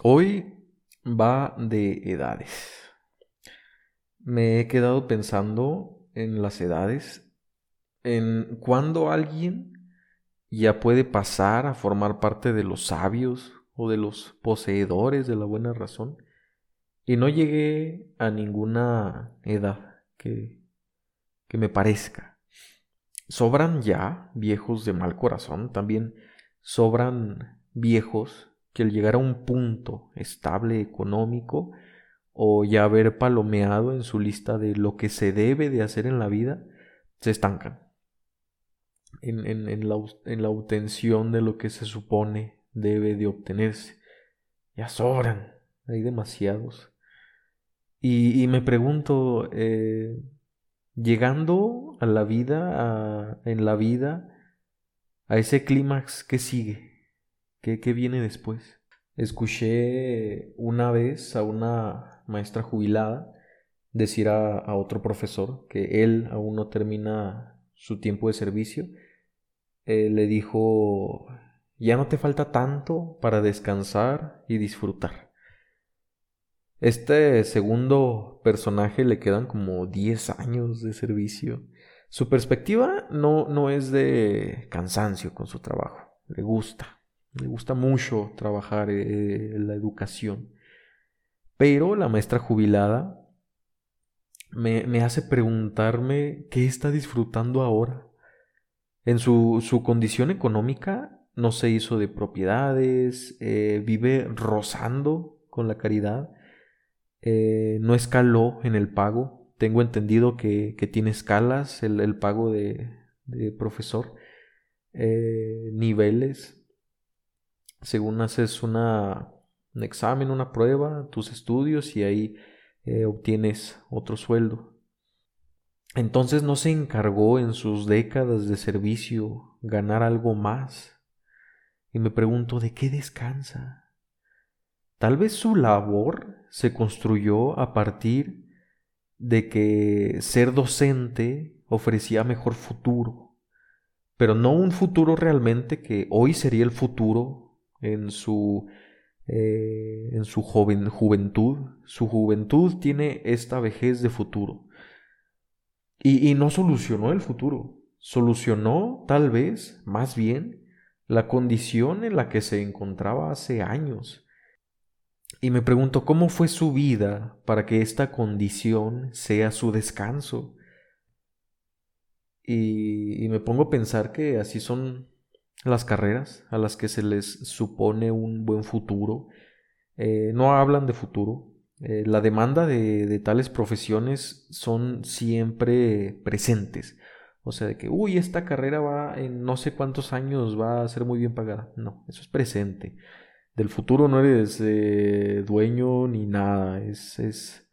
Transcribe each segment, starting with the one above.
Hoy va de edades. Me he quedado pensando en las edades, en cuándo alguien ya puede pasar a formar parte de los sabios o de los poseedores de la buena razón. Y no llegué a ninguna edad que, que me parezca. Sobran ya viejos de mal corazón, también sobran viejos que al llegar a un punto estable económico o ya haber palomeado en su lista de lo que se debe de hacer en la vida, se estancan en, la, en la obtención de lo que se supone debe de obtenerse. Ya sobran, hay demasiados. Y, me pregunto, eh, llegando a la vida, en la vida, a ese clímax, ¿qué sigue? ¿Qué, viene después? Escuché una vez a una maestra jubilada decir a, otro profesor que él aún no termina su tiempo de servicio. Eh, le dijo, ya no te falta tanto para descansar y disfrutar. Este segundo personaje le quedan como 10 años de servicio. Su perspectiva no, no es de cansancio con su trabajo, le gusta, me gusta mucho trabajar eh, la educación. Pero la maestra jubilada me, me, hace preguntarme qué está disfrutando ahora. En su, su condición económica no se hizo de propiedades, eh, vive rozando con la caridad, eh, no escaló en el pago. Tengo entendido que, que tiene escalas el, el pago de, de profesor, niveles según haces una, un examen, una prueba, tus estudios y ahí eh, obtienes otro sueldo. Entonces no se encargó en sus décadas de servicio ganar algo más. Y me pregunto, ¿de qué descansa? Tal vez su labor se construyó a partir de que ser docente ofrecía mejor futuro, pero no un futuro realmente que hoy sería el futuro en su, eh, en su joven, juventud. Su juventud tiene esta vejez de futuro. Y, y no solucionó el futuro, solucionó tal vez, más bien, la condición en la que se encontraba hace años. Y me pregunto cómo fue su vida para que esta condición sea su descanso. Y, y, me pongo a pensar que así son las carreras a las que se les supone un buen futuro. Eh, no hablan de futuro. Eh, la demanda de, tales profesiones son siempre presentes. O sea, de que, uy, esta carrera va en no sé cuántos años va a ser muy bien pagada. No, eso es presente. Del futuro no eres eh, dueño ni nada. Es, es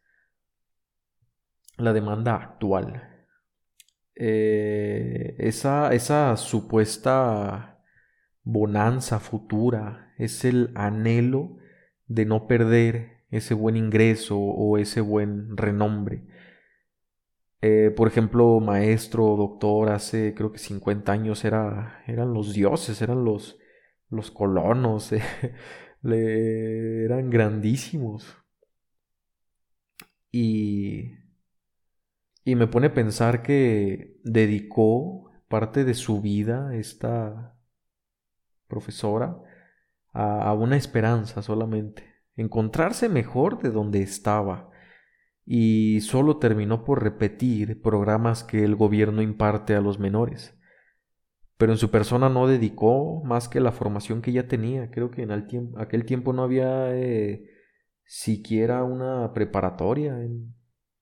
la demanda actual. esa, esa supuesta bonanza futura, es el anhelo de no perder ese buen ingreso o ese buen renombre. Eh, por ejemplo, maestro, doctor, hace creo que 50 años era, eran los dioses, eran los, los colonos, le, eran grandísimos. Y, y me pone a pensar que dedicó parte de su vida esta profesora, a, una esperanza solamente, encontrarse mejor de donde estaba, y solo terminó por repetir programas que el gobierno imparte a los menores. Pero en su persona no dedicó más que la formación que ya tenía. Creo que en aquel tiempo no había eh, siquiera una preparatoria en,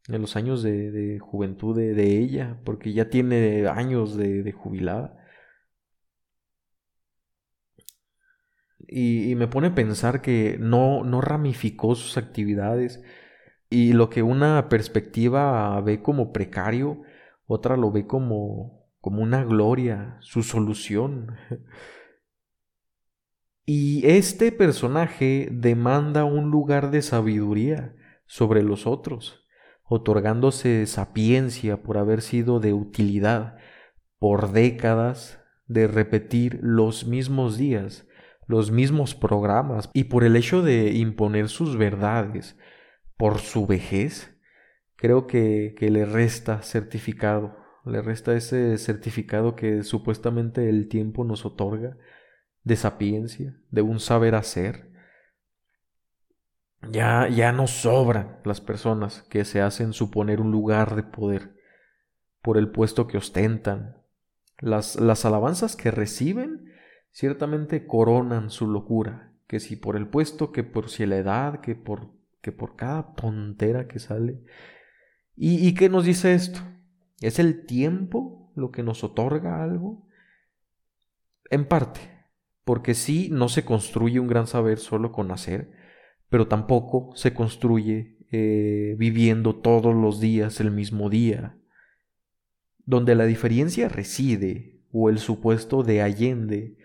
los años de, juventud de, ella, porque ya tiene años de jubilada. Y, me pone a pensar que no, no ramificó sus actividades y lo que una perspectiva ve como precario, otra lo ve como, como una gloria, su solución. Y este personaje demanda un lugar de sabiduría sobre los otros, otorgándose sapiencia por haber sido de utilidad por décadas de repetir los mismos días los mismos programas y por el hecho de imponer sus verdades por su vejez, creo que, que le resta certificado, le resta ese certificado que supuestamente el tiempo nos otorga de sapiencia, de un saber hacer. Ya, ya no sobran las personas que se hacen suponer un lugar de poder por el puesto que ostentan. Las, las alabanzas que reciben ciertamente coronan su locura, que si por el puesto, que por si la edad, que por, que por cada tontera que sale. ¿Y, ¿Y qué nos dice esto? ¿Es el tiempo lo que nos otorga algo? En parte, porque sí no se construye un gran saber solo con nacer, pero tampoco se construye eh, viviendo todos los días el mismo día. Donde la diferencia reside, o el supuesto de Allende,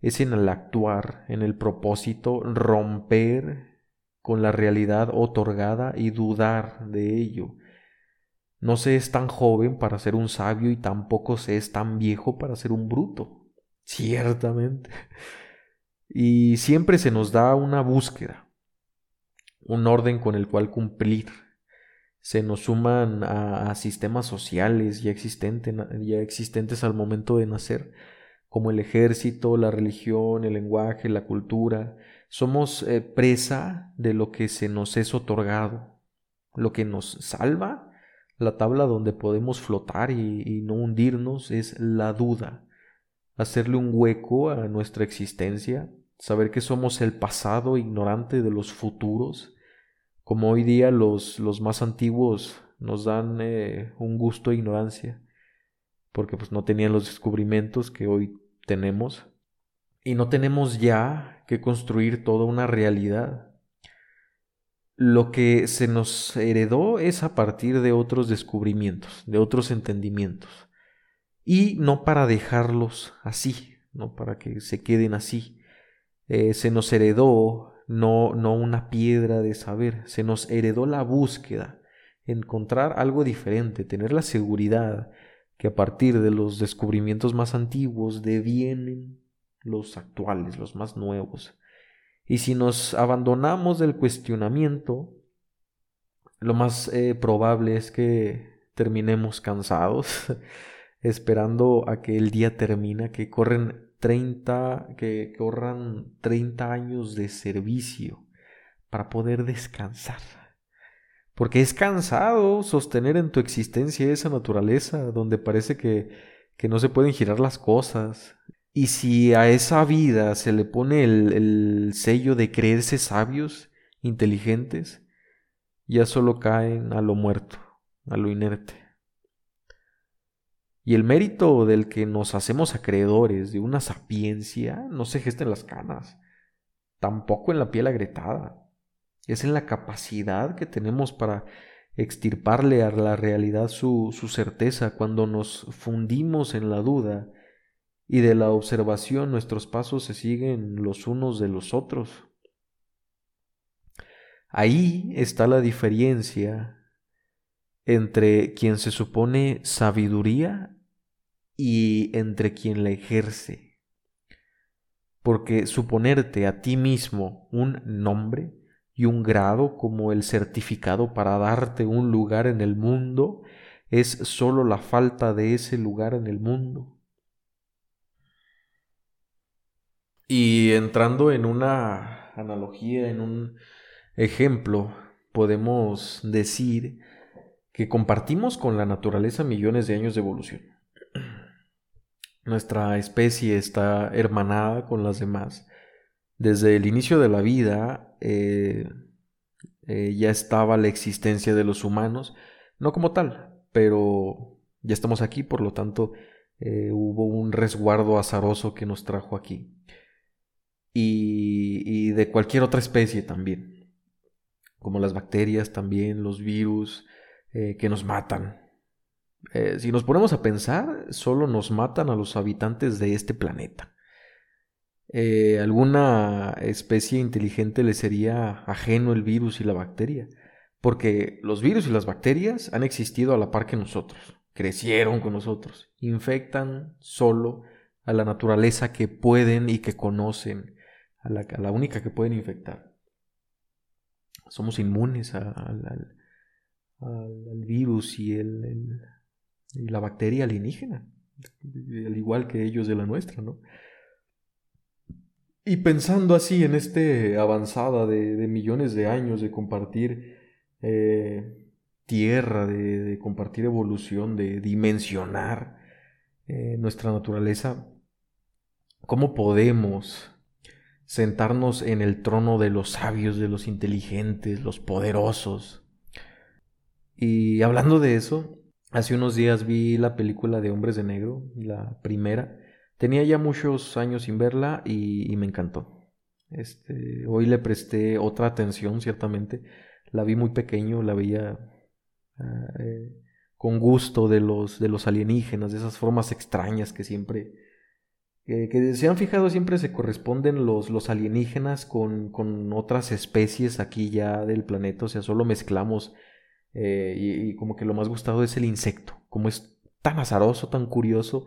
es en el actuar, en el propósito, romper con la realidad otorgada y dudar de ello. No se es tan joven para ser un sabio y tampoco se es tan viejo para ser un bruto. Ciertamente. Y siempre se nos da una búsqueda, un orden con el cual cumplir. Se nos suman a, sistemas sociales ya, existentes al momento de nacer como el ejército, la religión, el lenguaje, la cultura. Somos eh, presa de lo que se nos es otorgado. Lo que nos salva, la tabla donde podemos flotar y, no hundirnos, es la duda. Hacerle un hueco a nuestra existencia, saber que somos el pasado ignorante de los futuros, como hoy día los, los más antiguos nos dan eh, un gusto de ignorancia porque pues no tenían los descubrimientos que hoy tenemos y no tenemos ya que construir toda una realidad. Lo que se nos heredó es a partir de otros descubrimientos, de otros entendimientos, y no para dejarlos así, no para que se queden así. Eh, se nos heredó no, no una piedra de saber, se nos heredó la búsqueda, encontrar algo diferente, tener la seguridad que a partir de los descubrimientos más antiguos devienen los actuales, los más nuevos. Y si nos abandonamos del cuestionamiento, lo más eh, probable es que terminemos cansados, esperando a que el día termine, que corren 30, que corran 30 años de servicio para poder descansar. Porque es cansado sostener en tu existencia esa naturaleza donde parece que, que no se pueden girar las cosas. Y si a esa vida se le pone el, el sello de creerse sabios, inteligentes, ya solo caen a lo muerto, a lo inerte. Y el mérito del que nos hacemos acreedores de una sapiencia no se gesta en las canas, tampoco en la piel agrietada es en la capacidad que tenemos para extirparle a la realidad su, su certeza cuando nos fundimos en la duda y de la observación nuestros pasos se siguen los unos de los otros. Ahí está la diferencia entre quien se supone sabiduría y entre quien la ejerce. Porque suponerte a ti mismo un nombre y un grado como el certificado para darte un lugar en el mundo es sólo la falta de ese lugar en el mundo. Y entrando en una analogía, en un ejemplo, podemos decir que compartimos con la naturaleza millones de años de evolución. Nuestra especie está hermanada con las demás desde el inicio de la vida eh, eh, ya estaba la existencia de los humanos, no como tal, pero ya estamos aquí, por lo tanto eh, hubo un resguardo azaroso que nos trajo aquí. Y, y, de cualquier otra especie también, como las bacterias también, los virus que nos matan. si nos ponemos a pensar, solo nos matan a los habitantes de este planeta. Eh, alguna especie inteligente le sería ajeno el virus y la bacteria, porque los virus y las bacterias han existido a la par que nosotros, crecieron con nosotros, infectan solo a la naturaleza que pueden y que conocen, a la, única que pueden infectar. Somos inmunes al, virus y, el, y la bacteria alienígena, al igual que ellos de la nuestra, ¿no? Y pensando así en este avanzada de, millones de años de compartir eh, tierra, de, compartir evolución, de dimensionar eh, nuestra naturaleza, ¿cómo podemos sentarnos en el trono de los sabios, de los inteligentes, los poderosos? Y hablando de eso, hace unos días vi la película de Hombres de Negro, la primera, Tenía ya muchos años sin verla y, me encantó. Este, hoy le presté otra atención, ciertamente. La vi muy pequeño, la veía ah, eh, con gusto de los, de los alienígenas, de esas formas extrañas que siempre, que se han fijado, siempre se corresponden los, los alienígenas con, con, otras especies aquí ya del planeta, o sea, solo mezclamos eh, y, y, como que lo más gustado es el insecto, como es tan azaroso, tan curioso,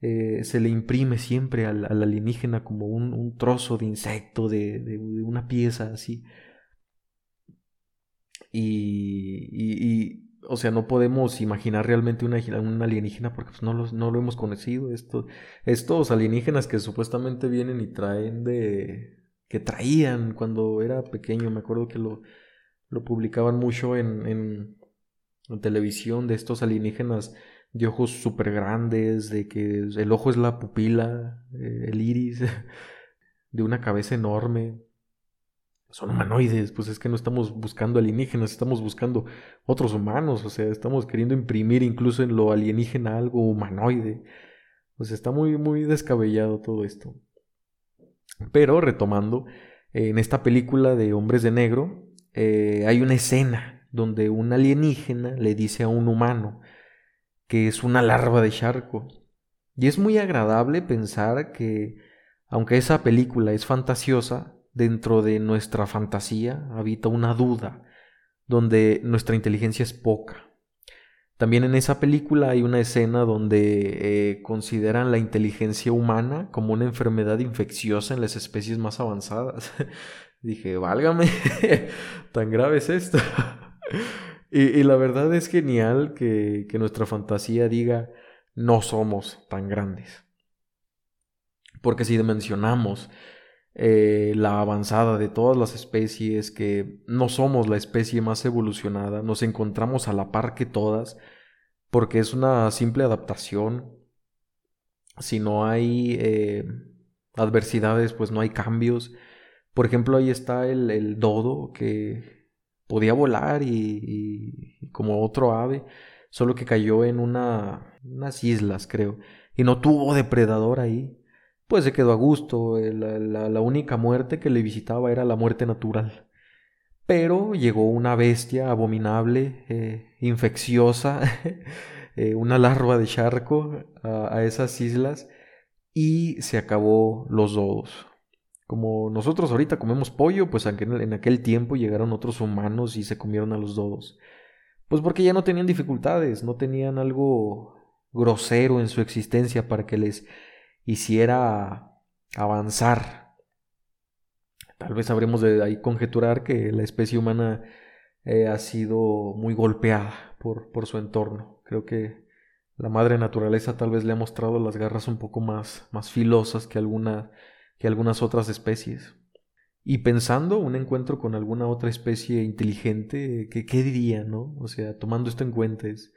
eh, se le imprime siempre al, alienígena como un, trozo de insecto, de, una pieza así. Y, o sea, no podemos imaginar realmente una, un alienígena porque pues, no, no lo hemos conocido. Esto, estos alienígenas que supuestamente vienen y traen de... que traían cuando era pequeño, me acuerdo que lo, lo publicaban mucho en, en, en televisión de estos alienígenas de ojos súper grandes, de que el ojo es la pupila, eh, el iris, de una cabeza enorme. Son humanoides, pues es que no estamos buscando alienígenas, estamos buscando otros humanos, o sea, estamos queriendo imprimir incluso en lo alienígena algo humanoide. Sea, está muy, muy descabellado todo esto. Pero, retomando, en esta película de Hombres de Negro, eh, hay una escena donde un alienígena le dice a un humano, que es una larva de charco. Y es muy agradable pensar que, aunque esa película es fantasiosa, dentro de nuestra fantasía habita una duda, donde nuestra inteligencia es poca. También en esa película hay una escena donde eh, consideran la inteligencia humana como una enfermedad infecciosa en las especies más avanzadas. Dije, válgame, tan grave es esto. Y, la verdad es genial que, nuestra fantasía diga no somos tan grandes. Porque si dimensionamos eh, la avanzada de todas las especies, que no somos la especie más evolucionada, nos encontramos a la par que todas, porque es una simple adaptación. Si no hay eh, adversidades, pues no hay cambios. Por ejemplo, ahí está el, el dodo que podía volar y, como otro ave, solo que cayó en una, unas islas, creo, y no tuvo depredador ahí. Pues se quedó a gusto, eh, la, única muerte que le visitaba era la muerte natural. Pero llegó una bestia abominable, eh, infecciosa, eh, una larva de charco a, a esas islas y se acabó los dodos. Como nosotros ahorita comemos pollo, pues en aquel tiempo llegaron otros humanos y se comieron a los dodos. Pues porque ya no tenían dificultades, no tenían algo grosero en su existencia para que les hiciera avanzar. Tal vez habremos de ahí conjeturar que la especie humana eh, ha sido muy golpeada por, por su entorno. Creo que la madre naturaleza tal vez le ha mostrado las garras un poco más, más filosas que alguna que algunas otras especies. Y pensando un encuentro con alguna otra especie inteligente, ¿qué, qué diría, no? O sea, tomando esto en cuenta, es,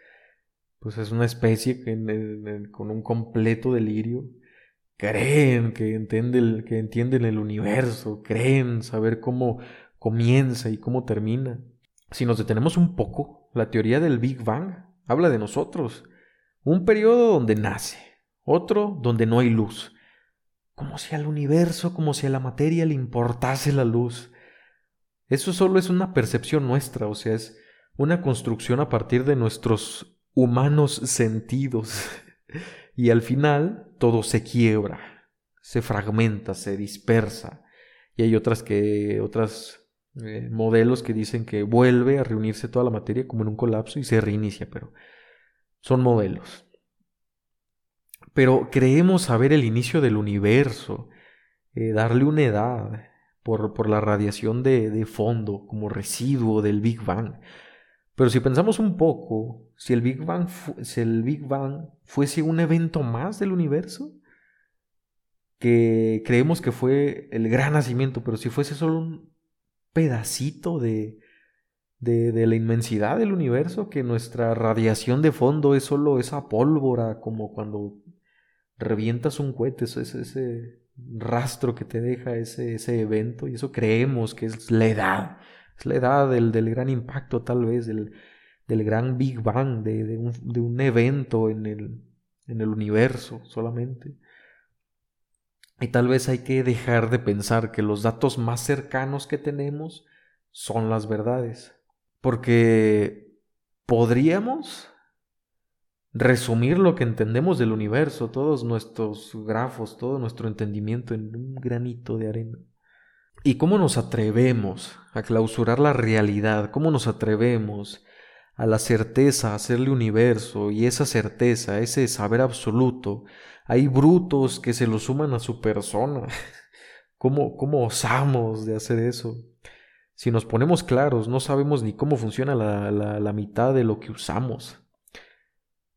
pues es una especie que con un completo delirio creen que, entiende que entienden el universo, creen saber cómo comienza y cómo termina. Si nos detenemos un poco, la teoría del Big Bang habla de nosotros. Un periodo donde nace, otro donde no hay luz, como si al universo, como si a la materia le importase la luz. Eso solo es una percepción nuestra, o sea, es una construcción a partir de nuestros humanos sentidos. y al final todo se quiebra, se fragmenta, se dispersa. Y hay otras que, otras eh, modelos que dicen que vuelve a reunirse toda la materia como en un colapso y se reinicia, pero son modelos pero creemos saber el inicio del universo, eh, darle una edad por, por la radiación de, fondo como residuo del Big Bang. Pero si pensamos un poco, si el Big Bang, si el Big Bang fuese un evento más del universo, que creemos que fue el gran nacimiento, pero si fuese solo un pedacito de, de, de, la inmensidad del universo, que nuestra radiación de fondo es solo esa pólvora, como cuando revientas un cohete, ese, ese rastro que te deja ese, ese evento, y eso creemos que es la edad, es la edad del, del gran impacto tal vez, del, del gran Big Bang, de, de, un, de un, evento en el, en el universo solamente. Y tal vez hay que dejar de pensar que los datos más cercanos que tenemos son las verdades. Porque podríamos resumir lo que entendemos del universo, todos nuestros grafos, todo nuestro entendimiento en un granito de arena. ¿Y cómo nos atrevemos a clausurar la realidad? ¿Cómo nos atrevemos a la certeza, a hacerle universo y esa certeza, ese saber absoluto? Hay brutos que se lo suman a su persona. ¿Cómo, cómo osamos de hacer eso? Si nos ponemos claros, no sabemos ni cómo funciona la, mitad de lo que usamos.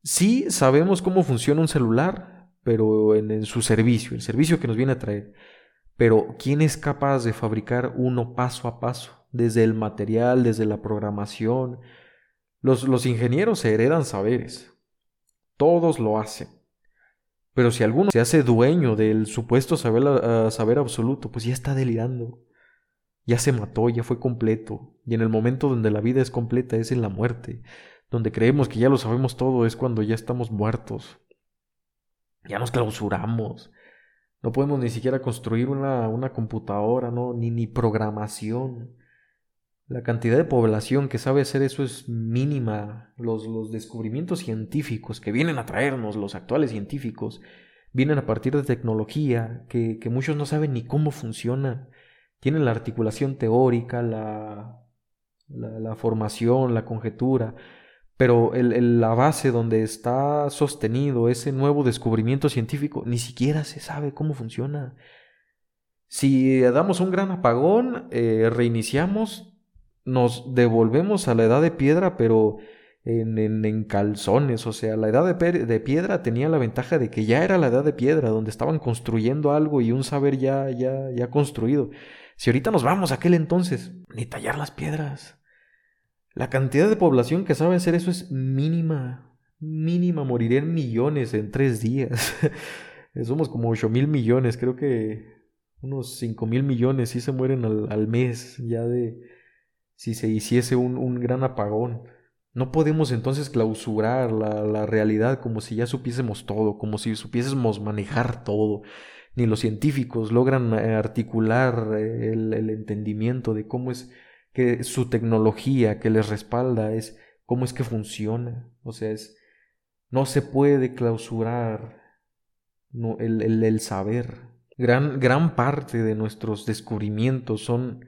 Sí sabemos cómo funciona un celular, pero en, su servicio, el servicio que nos viene a traer. Pero ¿quién es capaz de fabricar uno paso a paso? Desde el material, desde la programación. Los, los ingenieros se heredan saberes. Todos lo hacen. Pero si alguno se hace dueño del supuesto saber, uh, saber absoluto, pues ya está delirando ya se mató, ya fue completo, y en el momento donde la vida es completa es en la muerte, donde creemos que ya lo sabemos todo es cuando ya estamos muertos, ya nos clausuramos, no podemos ni siquiera construir una, una computadora, ¿no? ni, ni programación. La cantidad de población que sabe hacer eso es mínima. Los, los descubrimientos científicos que vienen a traernos, los actuales científicos, vienen a partir de tecnología que, que muchos no saben ni cómo funciona tienen la articulación teórica, la, la, formación, la conjetura, pero el, la base donde está sostenido ese nuevo descubrimiento científico ni siquiera se sabe cómo funciona. Si damos un gran apagón, eh, reiniciamos, nos devolvemos a la edad de piedra, pero en, calzones. O sea, la edad de, de, piedra tenía la ventaja de que ya era la edad de piedra, donde estaban construyendo algo y un saber ya, ya, ya construido. Si ahorita nos vamos a aquel entonces, ni tallar las piedras. La cantidad de población que sabe hacer eso es mínima. Mínima, morirían millones en tres días. Somos como ocho mil millones, creo que unos cinco mil millones sí se mueren al, mes ya de si se hiciese un, un gran apagón. No podemos entonces clausurar la, la, realidad como si ya supiésemos todo, como si supiésemos manejar todo ni los científicos logran eh, articular eh, el, entendimiento de cómo es que su tecnología que les respalda es cómo es que funciona. O sea, es, no se puede clausurar no, el, el, saber. Gran, gran parte de nuestros descubrimientos son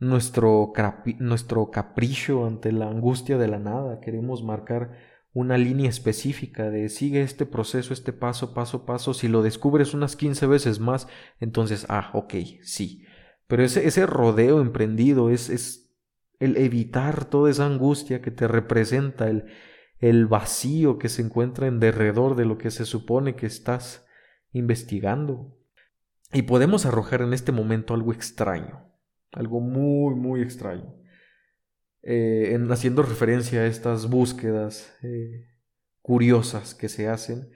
nuestro, nuestro capricho ante la angustia de la nada. Queremos marcar una línea específica de sigue este proceso, este paso, paso, paso. Si lo descubres unas 15 veces más, entonces, ah, ok, sí. Pero ese, ese rodeo emprendido es, es el evitar toda esa angustia que te representa, el, el vacío que se encuentra en derredor de lo que se supone que estás investigando. Y podemos arrojar en este momento algo extraño, algo muy, muy extraño. Eh, en, haciendo referencia a estas búsquedas eh, curiosas que se hacen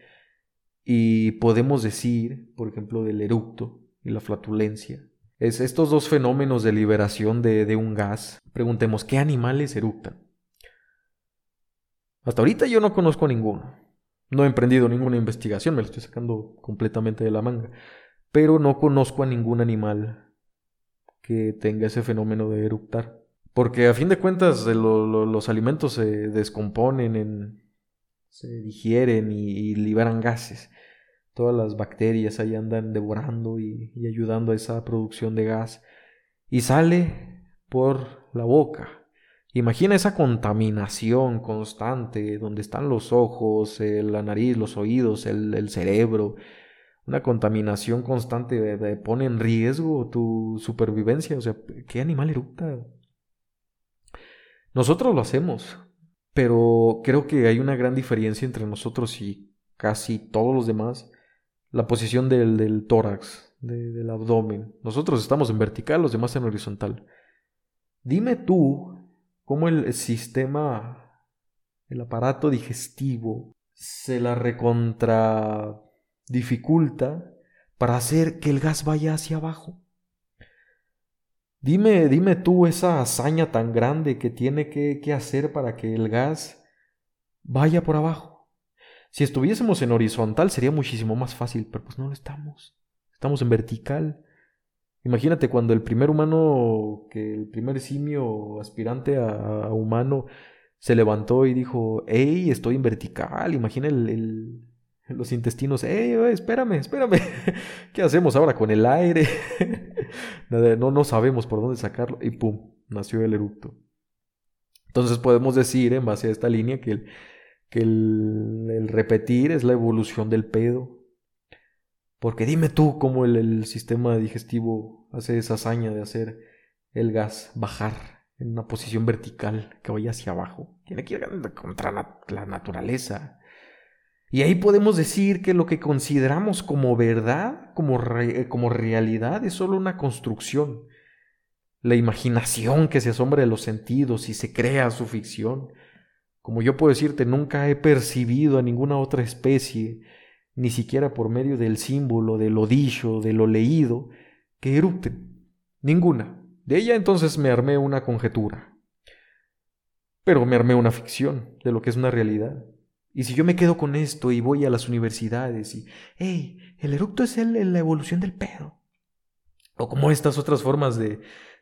y podemos decir, por ejemplo, del eructo y la flatulencia. Es estos dos fenómenos de liberación de, de un gas. Preguntemos, ¿qué animales eructan? Hasta ahorita yo no conozco ninguno. No he emprendido ninguna investigación, me lo estoy sacando completamente de la manga. Pero no conozco a ningún animal que tenga ese fenómeno de eructar. Porque a fin de cuentas lo, los alimentos se descomponen, en, se digieren y, liberan gases. Todas las bacterias ahí andan devorando y, ayudando a esa producción de gas. Y sale por la boca. Imagina esa contaminación constante donde están los ojos, la nariz, los oídos, el, el cerebro. una contaminación constante pone en riesgo tu supervivencia. O sea, ¿qué animal eructa? Nosotros lo hacemos, pero creo que hay una gran diferencia entre nosotros y casi todos los demás. La posición del, del tórax, del abdomen. Nosotros estamos en vertical, los demás en horizontal. Dime tú cómo el sistema, el aparato digestivo, se la recontra dificulta para hacer que el gas vaya hacia abajo. Dime, dime tú esa hazaña tan grande que tiene que, que hacer para que el gas vaya por abajo. Si estuviésemos en horizontal sería muchísimo más fácil, pero pues no lo estamos. Estamos en vertical. Imagínate cuando el primer humano, que el primer simio aspirante a, humano, se levantó y dijo, hey, estoy en vertical. Imagina los intestinos, hey, espérame, espérame. ¿Qué hacemos ahora con el aire? no, no sabemos por dónde sacarlo. Y pum, nació el eructo. Entonces podemos decir, en base a esta línea, que el, que el repetir es la evolución del pedo. Porque dime tú cómo el, sistema digestivo hace esa hazaña de hacer el gas bajar en una posición vertical que vaya hacia abajo. Tiene que ir contra la naturaleza. Y ahí podemos decir que lo que consideramos como verdad, como, como realidad, es solo una construcción. La imaginación que se asombra de los sentidos y se crea su ficción. Como yo puedo decirte, nunca he percibido a ninguna otra especie ni siquiera por medio del símbolo, de lo dicho, de lo leído, que erupten. Ninguna. De ella entonces me armé una conjetura. Pero me armé una ficción de lo que es una realidad. Y si yo me quedo con esto y voy a las universidades y, hey, el eructo es el, la evolución del pedo. O como estas otras formas de,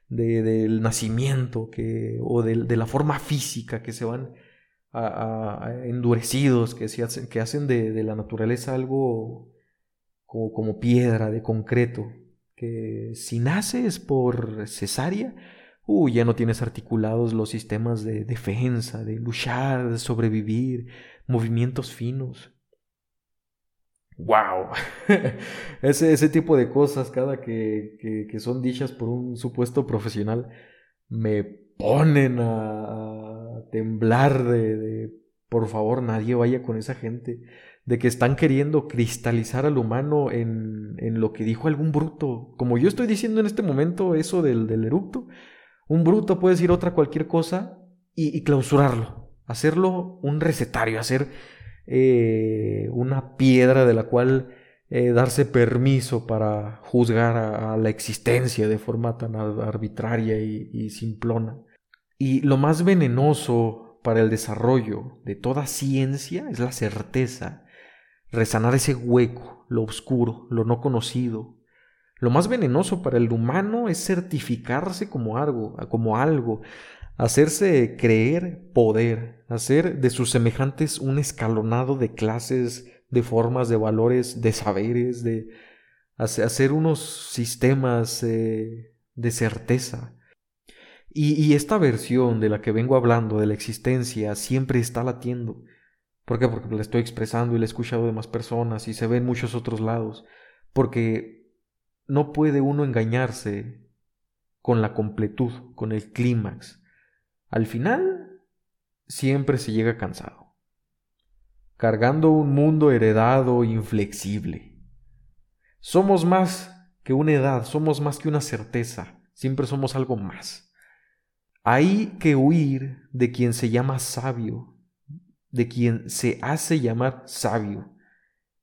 de del nacimiento que, o de, de la forma física que se van a, endurecidos, que, se hacen, que hacen de, la naturaleza algo como, como, piedra, de concreto, que si naces por cesárea, uy, ya no tienes articulados los sistemas de defensa, de luchar, de sobrevivir, movimientos finos. ¡Wow! ese, ese tipo de cosas, cada que, que, que son dichas por un supuesto profesional, me ponen a, temblar de, por favor, nadie vaya con esa gente, de que están queriendo cristalizar al humano en, en lo que dijo algún bruto. Como yo estoy diciendo en este momento eso del, del eructo, un bruto puede decir otra cualquier cosa y, clausurarlo, hacerlo un recetario, hacer eh, una piedra de la cual eh, darse permiso para juzgar a, la existencia de forma tan arbitraria y, simplona. Y lo más venenoso para el desarrollo de toda ciencia es la certeza, resanar ese hueco, lo oscuro, lo no conocido. Lo más venenoso para el humano es certificarse como algo, como algo, hacerse creer poder, hacer de sus semejantes un escalonado de clases de formas, de valores, de saberes, de hacer unos sistemas eh, de certeza. Y, esta versión de la que vengo hablando, de la existencia, siempre está latiendo. ¿Por qué? Porque la estoy expresando y la he escuchado de más personas y se ve en muchos otros lados. Porque no puede uno engañarse con la completud, con el clímax. Al final, siempre se llega cansado cargando un mundo heredado inflexible. Somos más que una edad, somos más que una certeza, siempre somos algo más. Hay que huir de quien se llama sabio, de quien se hace llamar sabio,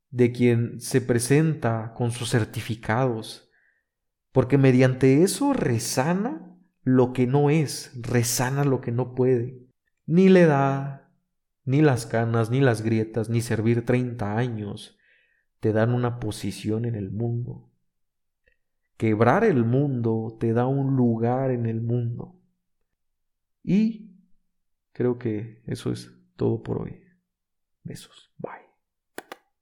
de quien se presenta con sus certificados, porque mediante eso resana lo que no es, resana lo que no puede, ni le da ni las canas, ni las grietas, ni servir treinta años te dan una posición en el mundo. Quebrar el mundo te da un lugar en el mundo. Y creo que eso es todo por hoy. Besos. Bye.